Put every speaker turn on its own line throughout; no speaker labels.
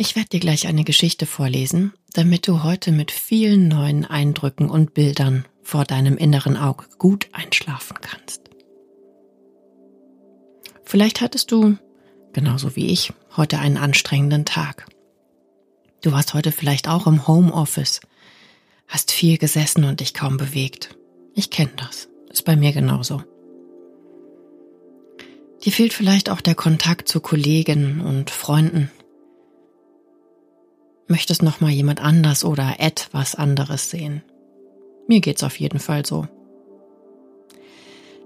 Ich werde dir gleich eine Geschichte vorlesen, damit du heute mit vielen neuen Eindrücken und Bildern vor deinem inneren Auge gut einschlafen kannst. Vielleicht hattest du, genauso wie ich, heute einen anstrengenden Tag. Du warst heute vielleicht auch im Homeoffice, hast viel gesessen und dich kaum bewegt. Ich kenne das, ist bei mir genauso. Dir fehlt vielleicht auch der Kontakt zu Kollegen und Freunden möchtest noch mal jemand anders oder etwas anderes sehen. Mir geht's auf jeden Fall so.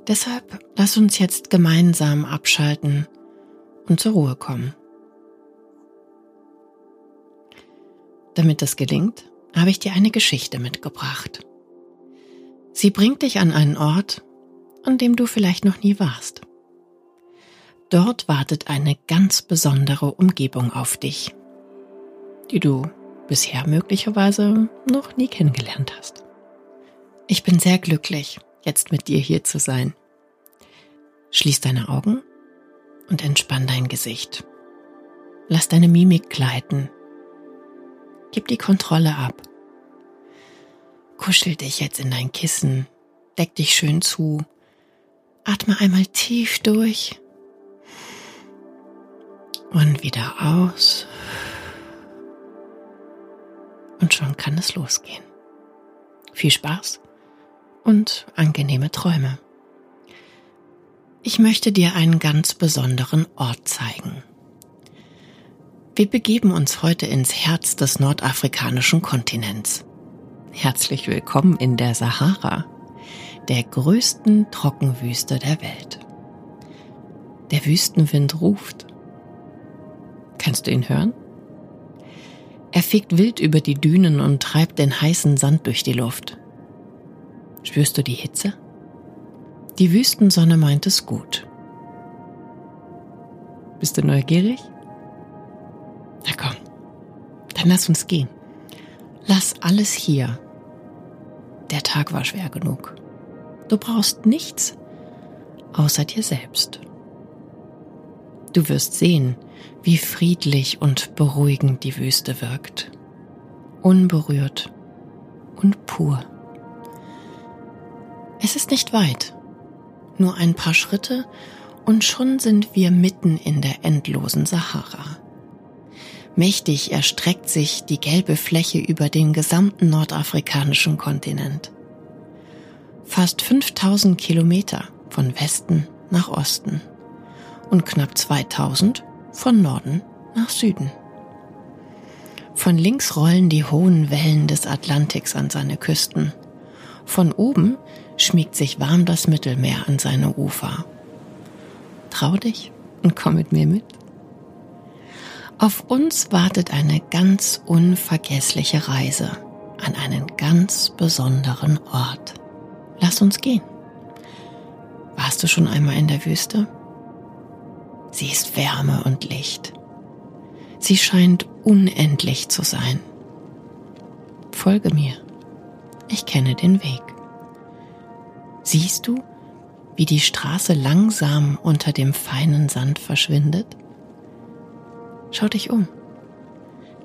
Deshalb lass uns jetzt gemeinsam abschalten und zur Ruhe kommen. Damit das gelingt, habe ich dir eine Geschichte mitgebracht. Sie bringt dich an einen Ort, an dem du vielleicht noch nie warst. Dort wartet eine ganz besondere Umgebung auf dich die du bisher möglicherweise noch nie kennengelernt hast. Ich bin sehr glücklich, jetzt mit dir hier zu sein. Schließ deine Augen und entspann dein Gesicht. Lass deine Mimik gleiten. Gib die Kontrolle ab. Kuschel dich jetzt in dein Kissen, deck dich schön zu, atme einmal tief durch und wieder aus und schon kann es losgehen. Viel Spaß und angenehme Träume. Ich möchte dir einen ganz besonderen Ort zeigen. Wir begeben uns heute ins Herz des nordafrikanischen Kontinents. Herzlich willkommen in der Sahara, der größten Trockenwüste der Welt. Der Wüstenwind ruft. Kannst du ihn hören? Er fegt wild über die Dünen und treibt den heißen Sand durch die Luft. Spürst du die Hitze? Die Wüstensonne meint es gut. Bist du neugierig? Na komm, dann lass uns gehen. Lass alles hier. Der Tag war schwer genug. Du brauchst nichts außer dir selbst. Du wirst sehen, wie friedlich und beruhigend die Wüste wirkt. Unberührt und pur. Es ist nicht weit, nur ein paar Schritte und schon sind wir mitten in der endlosen Sahara. Mächtig erstreckt sich die gelbe Fläche über den gesamten nordafrikanischen Kontinent. Fast 5000 Kilometer von Westen nach Osten und knapp 2000 von Norden nach Süden. Von links rollen die hohen Wellen des Atlantiks an seine Küsten. Von oben schmiegt sich warm das Mittelmeer an seine Ufer. Trau dich und komm mit mir mit. Auf uns wartet eine ganz unvergessliche Reise an einen ganz besonderen Ort. Lass uns gehen. Warst du schon einmal in der Wüste? Sie ist Wärme und Licht. Sie scheint unendlich zu sein. Folge mir. Ich kenne den Weg. Siehst du, wie die Straße langsam unter dem feinen Sand verschwindet? Schau dich um.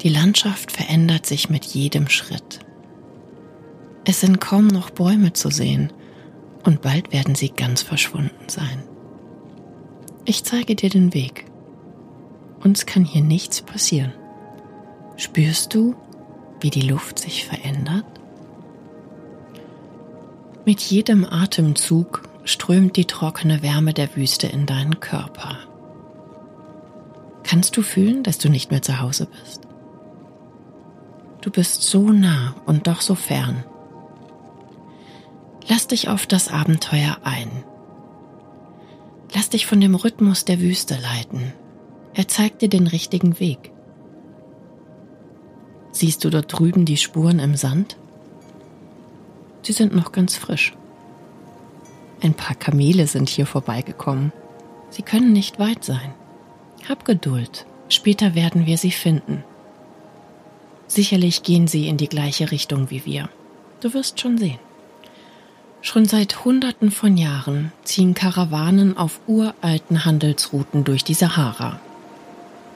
Die Landschaft verändert sich mit jedem Schritt. Es sind kaum noch Bäume zu sehen und bald werden sie ganz verschwunden sein. Ich zeige dir den Weg. Uns kann hier nichts passieren. Spürst du, wie die Luft sich verändert? Mit jedem Atemzug strömt die trockene Wärme der Wüste in deinen Körper. Kannst du fühlen, dass du nicht mehr zu Hause bist? Du bist so nah und doch so fern. Lass dich auf das Abenteuer ein Lass dich von dem Rhythmus der Wüste leiten. Er zeigt dir den richtigen Weg. Siehst du dort drüben die Spuren im Sand? Sie sind noch ganz frisch. Ein paar Kamele sind hier vorbeigekommen. Sie können nicht weit sein. Hab Geduld. Später werden wir sie finden. Sicherlich gehen sie in die gleiche Richtung wie wir. Du wirst schon sehen. Schon seit Hunderten von Jahren ziehen Karawanen auf uralten Handelsrouten durch die Sahara.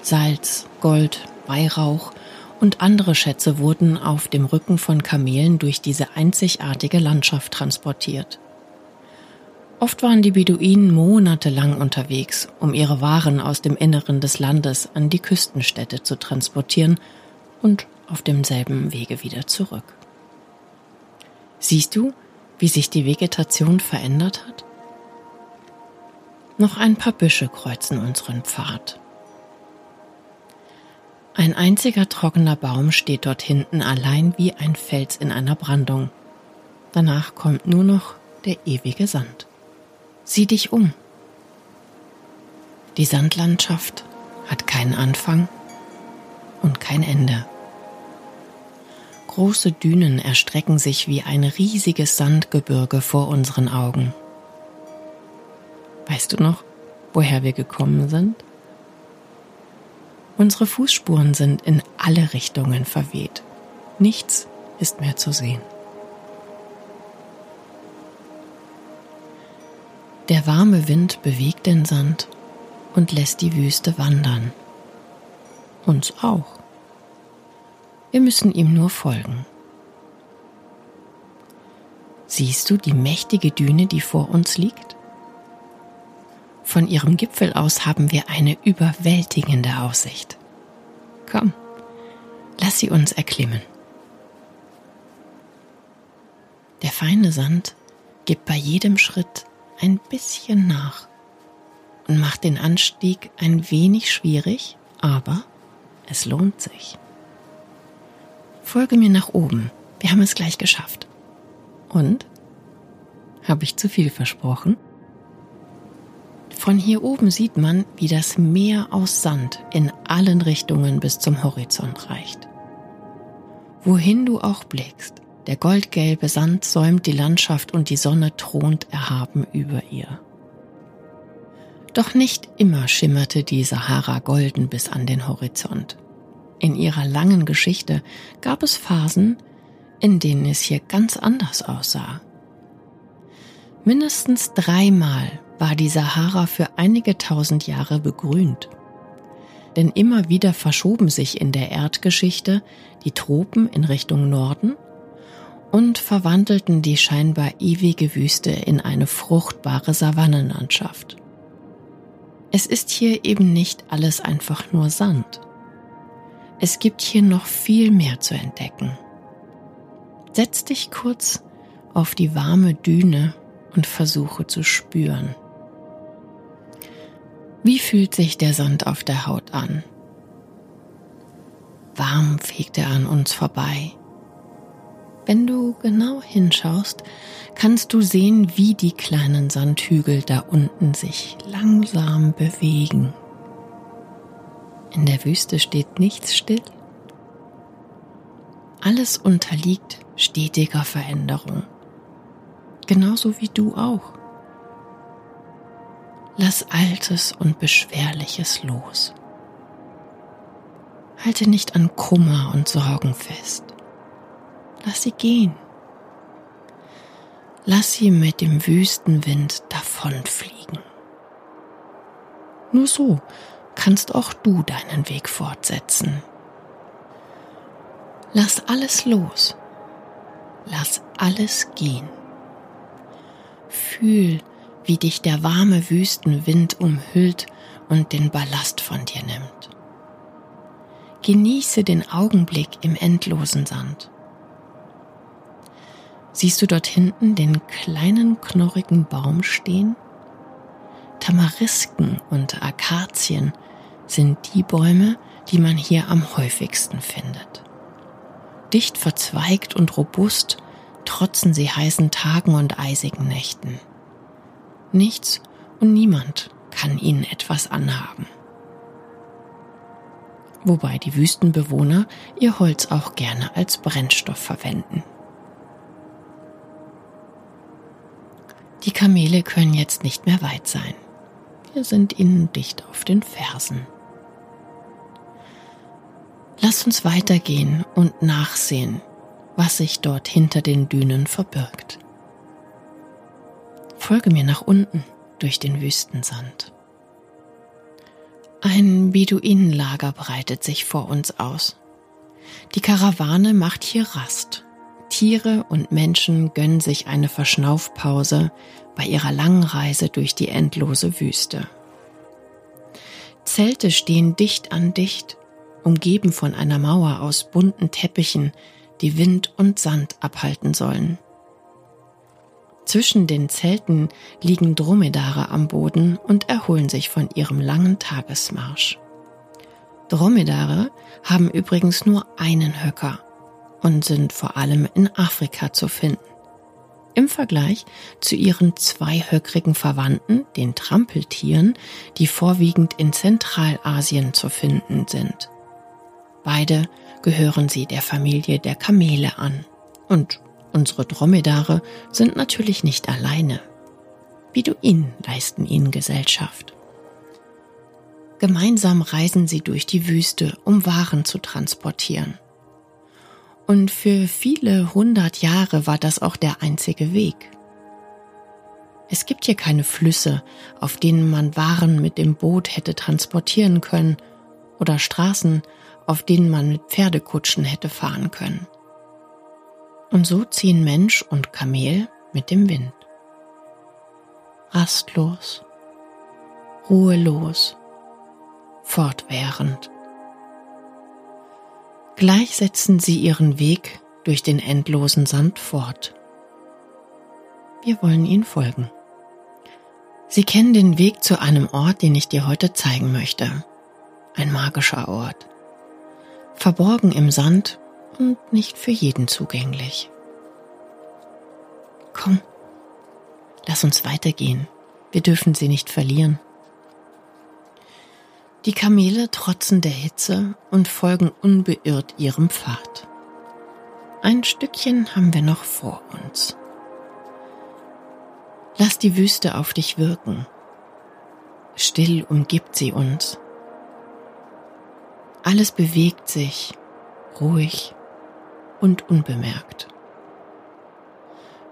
Salz, Gold, Weihrauch und andere Schätze wurden auf dem Rücken von Kamelen durch diese einzigartige Landschaft transportiert. Oft waren die Beduinen monatelang unterwegs, um ihre Waren aus dem Inneren des Landes an die Küstenstädte zu transportieren und auf demselben Wege wieder zurück. Siehst du, wie sich die Vegetation verändert hat? Noch ein paar Büsche kreuzen unseren Pfad. Ein einziger trockener Baum steht dort hinten allein wie ein Fels in einer Brandung. Danach kommt nur noch der ewige Sand. Sieh dich um. Die Sandlandschaft hat keinen Anfang und kein Ende. Große Dünen erstrecken sich wie ein riesiges Sandgebirge vor unseren Augen. Weißt du noch, woher wir gekommen sind? Unsere Fußspuren sind in alle Richtungen verweht. Nichts ist mehr zu sehen. Der warme Wind bewegt den Sand und lässt die Wüste wandern. Uns auch. Wir müssen ihm nur folgen. Siehst du die mächtige Düne, die vor uns liegt? Von ihrem Gipfel aus haben wir eine überwältigende Aussicht. Komm, lass sie uns erklimmen. Der feine Sand gibt bei jedem Schritt ein bisschen nach und macht den Anstieg ein wenig schwierig, aber es lohnt sich. Folge mir nach oben. Wir haben es gleich geschafft. Und? Habe ich zu viel versprochen? Von hier oben sieht man, wie das Meer aus Sand in allen Richtungen bis zum Horizont reicht. Wohin du auch blickst, der goldgelbe Sand säumt die Landschaft und die Sonne thront erhaben über ihr. Doch nicht immer schimmerte die Sahara golden bis an den Horizont. In ihrer langen Geschichte gab es Phasen, in denen es hier ganz anders aussah. Mindestens dreimal war die Sahara für einige tausend Jahre begrünt. Denn immer wieder verschoben sich in der Erdgeschichte die Tropen in Richtung Norden und verwandelten die scheinbar ewige Wüste in eine fruchtbare Savannenlandschaft. Es ist hier eben nicht alles einfach nur Sand. Es gibt hier noch viel mehr zu entdecken. Setz dich kurz auf die warme Düne und versuche zu spüren. Wie fühlt sich der Sand auf der Haut an? Warm fegt er an uns vorbei. Wenn du genau hinschaust, kannst du sehen, wie die kleinen Sandhügel da unten sich langsam bewegen. In der Wüste steht nichts still. Alles unterliegt stetiger Veränderung. Genauso wie du auch. Lass Altes und Beschwerliches los. Halte nicht an Kummer und Sorgen fest. Lass sie gehen. Lass sie mit dem Wüstenwind davonfliegen. Nur so kannst auch du deinen Weg fortsetzen. Lass alles los. Lass alles gehen. Fühl, wie dich der warme Wüstenwind umhüllt und den Ballast von dir nimmt. Genieße den Augenblick im endlosen Sand. Siehst du dort hinten den kleinen knorrigen Baum stehen? Tamarisken und Akazien sind die Bäume, die man hier am häufigsten findet. Dicht verzweigt und robust trotzen sie heißen Tagen und eisigen Nächten. Nichts und niemand kann ihnen etwas anhaben. Wobei die Wüstenbewohner ihr Holz auch gerne als Brennstoff verwenden. Die Kamele können jetzt nicht mehr weit sein. Wir sind ihnen dicht auf den Fersen. Lass uns weitergehen und nachsehen, was sich dort hinter den Dünen verbirgt. Folge mir nach unten durch den Wüstensand. Ein Beduinenlager breitet sich vor uns aus. Die Karawane macht hier Rast. Tiere und Menschen gönnen sich eine Verschnaufpause bei ihrer langen Reise durch die endlose Wüste. Zelte stehen dicht an dicht, umgeben von einer Mauer aus bunten Teppichen, die Wind und Sand abhalten sollen. Zwischen den Zelten liegen Dromedare am Boden und erholen sich von ihrem langen Tagesmarsch. Dromedare haben übrigens nur einen Höcker und sind vor allem in Afrika zu finden. Im Vergleich zu ihren zweihöckrigen Verwandten, den Trampeltieren, die vorwiegend in Zentralasien zu finden sind. Beide gehören sie der Familie der Kamele an und Unsere Dromedare sind natürlich nicht alleine. Beduinen leisten ihnen Gesellschaft. Gemeinsam reisen sie durch die Wüste, um Waren zu transportieren. Und für viele hundert Jahre war das auch der einzige Weg. Es gibt hier keine Flüsse, auf denen man Waren mit dem Boot hätte transportieren können, oder Straßen, auf denen man mit Pferdekutschen hätte fahren können. Und so ziehen Mensch und Kamel mit dem Wind. Rastlos, ruhelos, fortwährend. Gleich setzen sie ihren Weg durch den endlosen Sand fort. Wir wollen ihnen folgen. Sie kennen den Weg zu einem Ort, den ich dir heute zeigen möchte. Ein magischer Ort. Verborgen im Sand und nicht für jeden zugänglich. Komm, lass uns weitergehen. Wir dürfen sie nicht verlieren. Die Kamele trotzen der Hitze und folgen unbeirrt ihrem Pfad. Ein Stückchen haben wir noch vor uns. Lass die Wüste auf dich wirken. Still umgibt sie uns. Alles bewegt sich, ruhig und unbemerkt.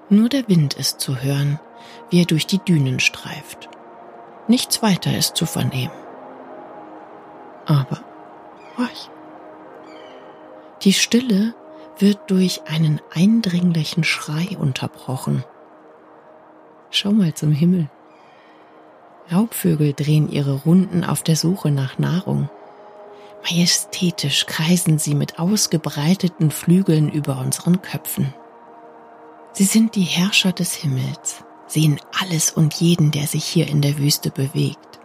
Nur der Wind ist zu hören, wie er durch die Dünen streift. Nichts weiter ist zu vernehmen. Aber horch. Die Stille wird durch einen eindringlichen Schrei unterbrochen. Schau mal zum Himmel. Raubvögel drehen ihre Runden auf der Suche nach Nahrung. Majestätisch kreisen sie mit ausgebreiteten Flügeln über unseren Köpfen. Sie sind die Herrscher des Himmels, sehen alles und jeden, der sich hier in der Wüste bewegt.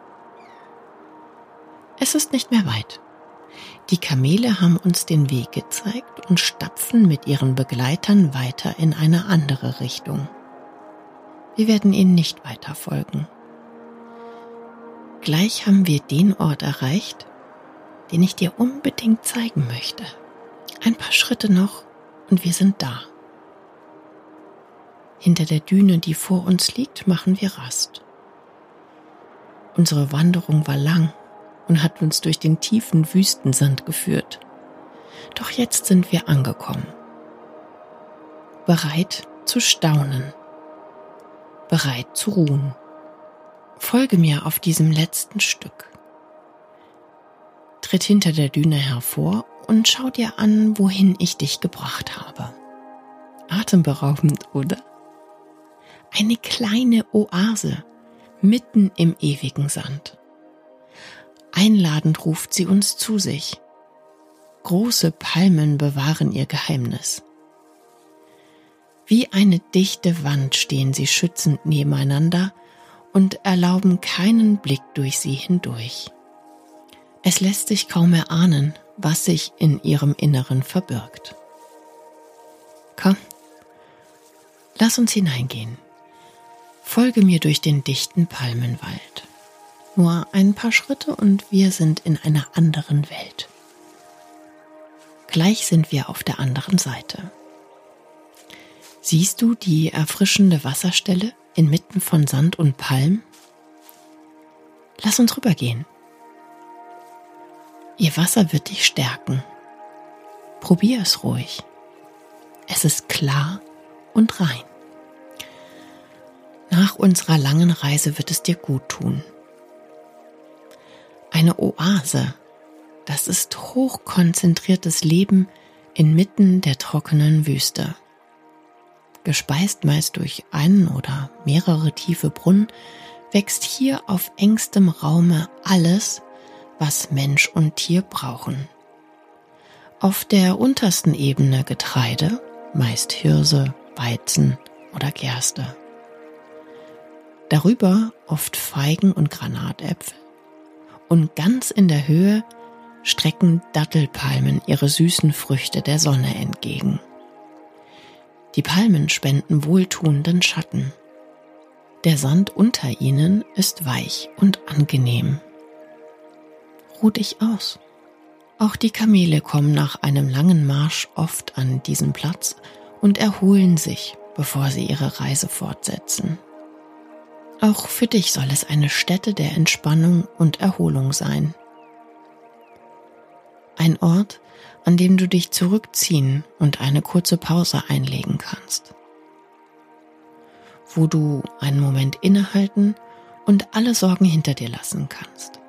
Es ist nicht mehr weit. Die Kamele haben uns den Weg gezeigt und stapfen mit ihren Begleitern weiter in eine andere Richtung. Wir werden ihnen nicht weiter folgen. Gleich haben wir den Ort erreicht, den ich dir unbedingt zeigen möchte. Ein paar Schritte noch und wir sind da. Hinter der Düne, die vor uns liegt, machen wir Rast. Unsere Wanderung war lang und hat uns durch den tiefen Wüstensand geführt. Doch jetzt sind wir angekommen. Bereit zu staunen. Bereit zu ruhen. Folge mir auf diesem letzten Stück. Tritt hinter der Düne hervor und schau dir an, wohin ich dich gebracht habe. Atemberaubend, oder? eine kleine Oase mitten im ewigen Sand. Einladend ruft sie uns zu sich. Große Palmen bewahren ihr Geheimnis. Wie eine dichte Wand stehen sie schützend nebeneinander und erlauben keinen Blick durch sie hindurch. Es lässt sich kaum erahnen, was sich in ihrem Inneren verbirgt. Komm, lass uns hineingehen. Folge mir durch den dichten Palmenwald. Nur ein paar Schritte und wir sind in einer anderen Welt. Gleich sind wir auf der anderen Seite. Siehst du die erfrischende Wasserstelle, inmitten von Sand und Palm? Lass uns rübergehen. Ihr Wasser wird dich stärken. Probier es ruhig. Es ist klar und rein. Nach unserer langen Reise wird es dir gut tun. Eine Oase, das ist hochkonzentriertes Leben inmitten der trockenen Wüste. Gespeist meist durch einen oder mehrere tiefe Brunnen, wächst hier auf engstem Raume alles, was Mensch und Tier brauchen. Auf der untersten Ebene Getreide, meist Hirse, Weizen oder Gerste. Darüber oft Feigen und Granatäpfel. Und ganz in der Höhe strecken Dattelpalmen ihre süßen Früchte der Sonne entgegen. Die Palmen spenden wohltuenden Schatten. Der Sand unter ihnen ist weich und angenehm. Ruh dich aus. Auch die Kamele kommen nach einem langen Marsch oft an diesen Platz und erholen sich, bevor sie ihre Reise fortsetzen. Auch für dich soll es eine Stätte der Entspannung und Erholung sein. Ein Ort, an dem du dich zurückziehen und eine kurze Pause einlegen kannst. Wo du einen Moment innehalten und alle Sorgen hinter dir lassen kannst.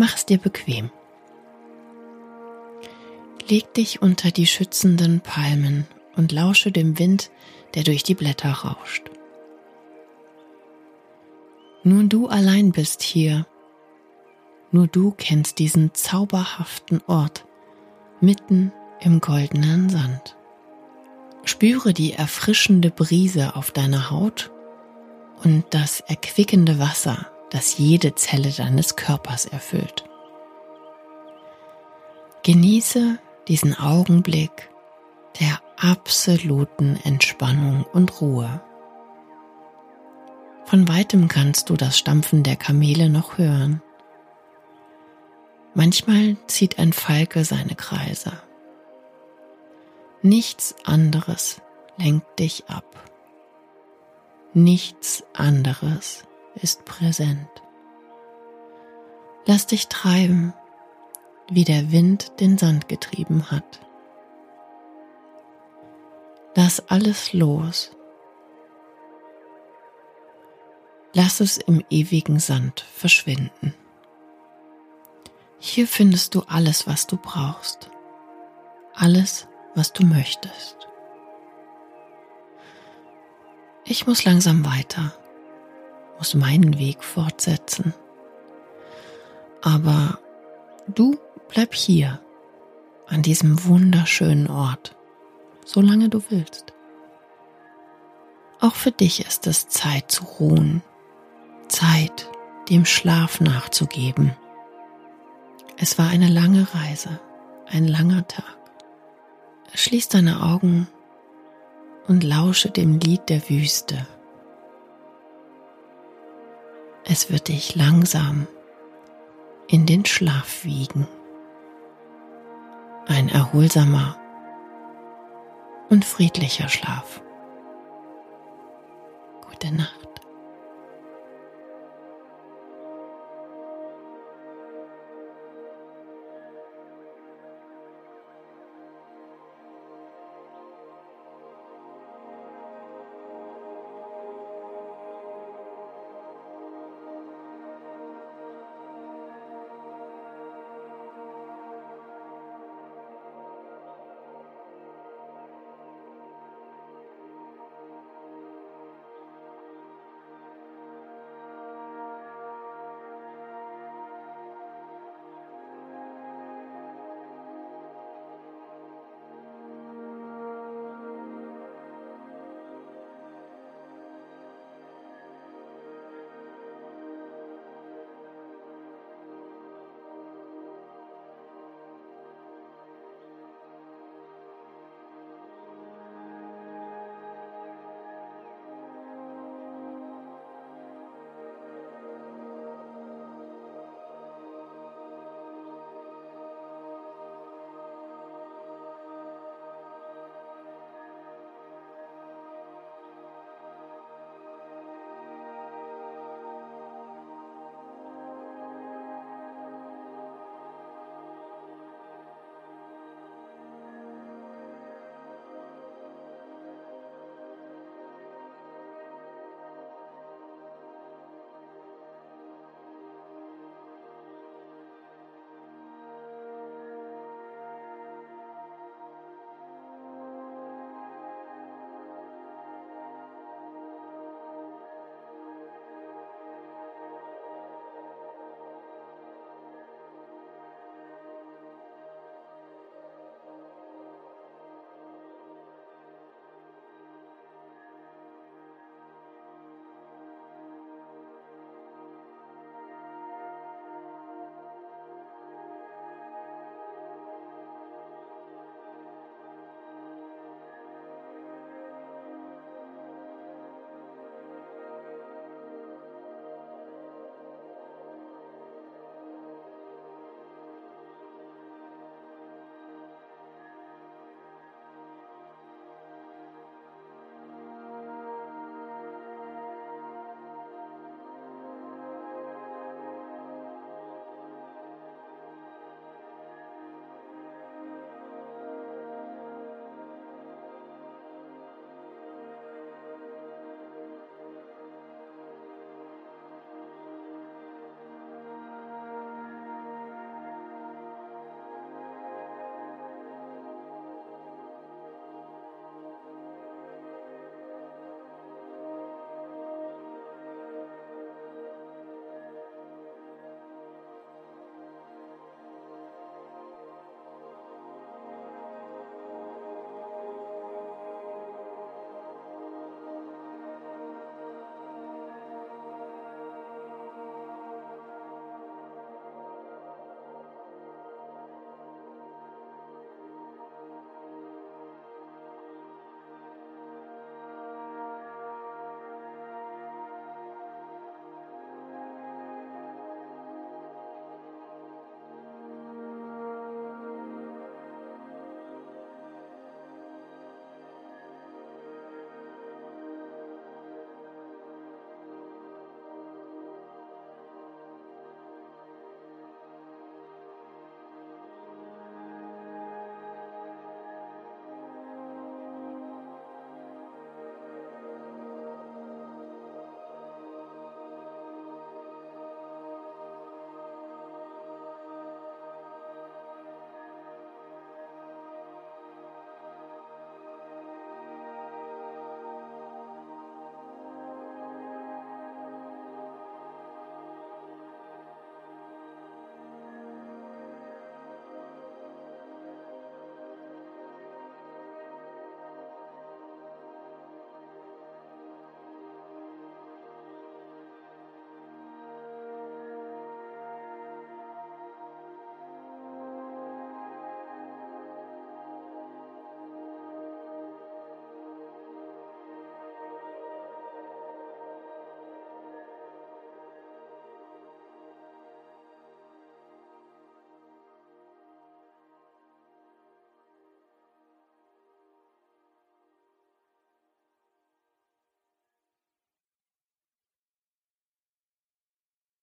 Mach es dir bequem. Leg dich unter die schützenden Palmen und lausche dem Wind, der durch die Blätter rauscht. Nur du allein bist hier. Nur du kennst diesen zauberhaften Ort mitten im goldenen Sand. Spüre die erfrischende Brise auf deiner Haut und das erquickende Wasser, das jede Zelle deines Körpers erfüllt. Genieße diesen Augenblick der absoluten Entspannung und Ruhe. Von weitem kannst du das Stampfen der Kamele noch hören. Manchmal zieht ein Falke seine Kreise. Nichts anderes lenkt dich ab. Nichts anderes ist präsent. Lass dich treiben, wie der Wind den Sand getrieben hat. Lass alles los Lass es im ewigen Sand verschwinden. Hier findest du alles, was du brauchst. Alles, was du möchtest. Ich muss langsam weiter, muss meinen Weg fortsetzen. Aber du bleib hier, an diesem wunderschönen Ort, solange du willst. Auch für dich ist es Zeit zu ruhen Zeit, dem Schlaf nachzugeben. Es war eine lange Reise, ein langer Tag. Schließ deine Augen und lausche dem Lied der Wüste. Es wird dich langsam in den Schlaf wiegen. Ein erholsamer und friedlicher Schlaf. Gute Nacht.